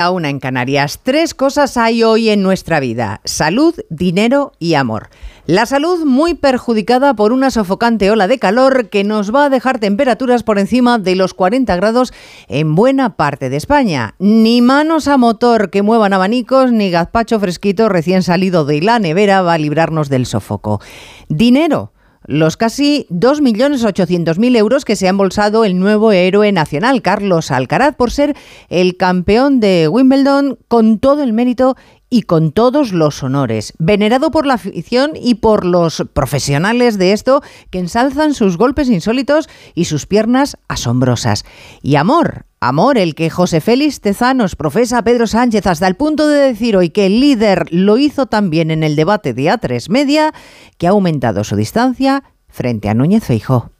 A una en Canarias. Tres cosas hay hoy en nuestra vida. Salud, dinero y amor. La salud muy perjudicada por una sofocante ola de calor que nos va a dejar temperaturas por encima de los 40 grados en buena parte de España. Ni manos a motor que muevan abanicos, ni gazpacho fresquito recién salido de la nevera va a librarnos del sofoco. Dinero los casi 2.800.000 euros que se ha embolsado el nuevo héroe nacional, Carlos Alcaraz, por ser el campeón de Wimbledon con todo el mérito y con todos los honores, venerado por la afición y por los profesionales de esto que ensalzan sus golpes insólitos y sus piernas asombrosas. Y amor, amor el que José Félix Tezanos profesa a Pedro Sánchez hasta el punto de decir hoy que el líder lo hizo también en el debate de A3 Media, que ha aumentado su distancia frente a Núñez Feijó.